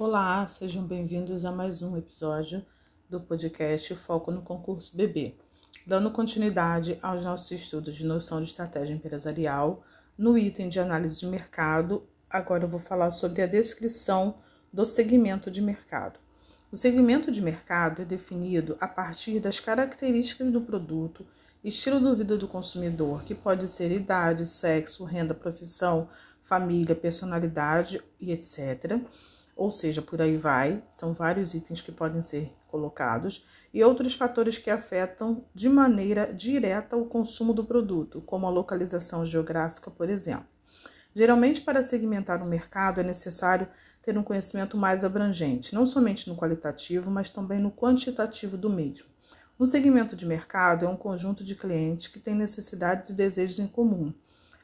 Olá, sejam bem-vindos a mais um episódio do podcast Foco no Concurso BB. Dando continuidade aos nossos estudos de noção de estratégia empresarial, no item de análise de mercado, agora eu vou falar sobre a descrição do segmento de mercado. O segmento de mercado é definido a partir das características do produto, estilo de vida do consumidor, que pode ser idade, sexo, renda, profissão, família, personalidade e etc ou seja, por aí vai, são vários itens que podem ser colocados, e outros fatores que afetam de maneira direta o consumo do produto, como a localização geográfica, por exemplo. Geralmente, para segmentar o mercado, é necessário ter um conhecimento mais abrangente, não somente no qualitativo, mas também no quantitativo do mesmo. Um segmento de mercado é um conjunto de clientes que têm necessidades e desejos em comum.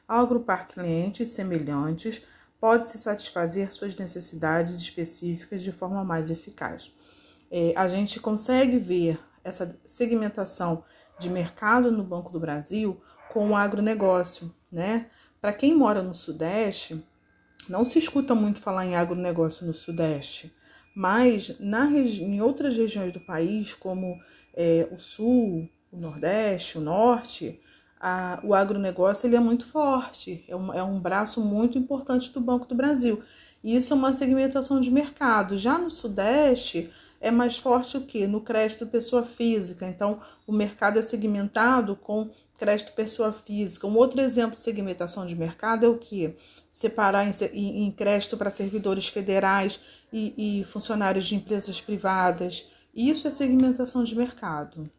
Ao agrupar clientes semelhantes, pode-se satisfazer suas necessidades específicas de forma mais eficaz. É, a gente consegue ver essa segmentação de mercado no Banco do Brasil com o agronegócio, né? Para quem mora no Sudeste, não se escuta muito falar em agronegócio no Sudeste, mas na em outras regiões do país, como é, o Sul, o Nordeste, o Norte, a, o agronegócio ele é muito forte, é um, é um braço muito importante do Banco do Brasil. E isso é uma segmentação de mercado. Já no Sudeste, é mais forte o que? No crédito pessoa física. Então, o mercado é segmentado com crédito pessoa física. Um outro exemplo de segmentação de mercado é o que? Separar em, em, em crédito para servidores federais e, e funcionários de empresas privadas. Isso é segmentação de mercado.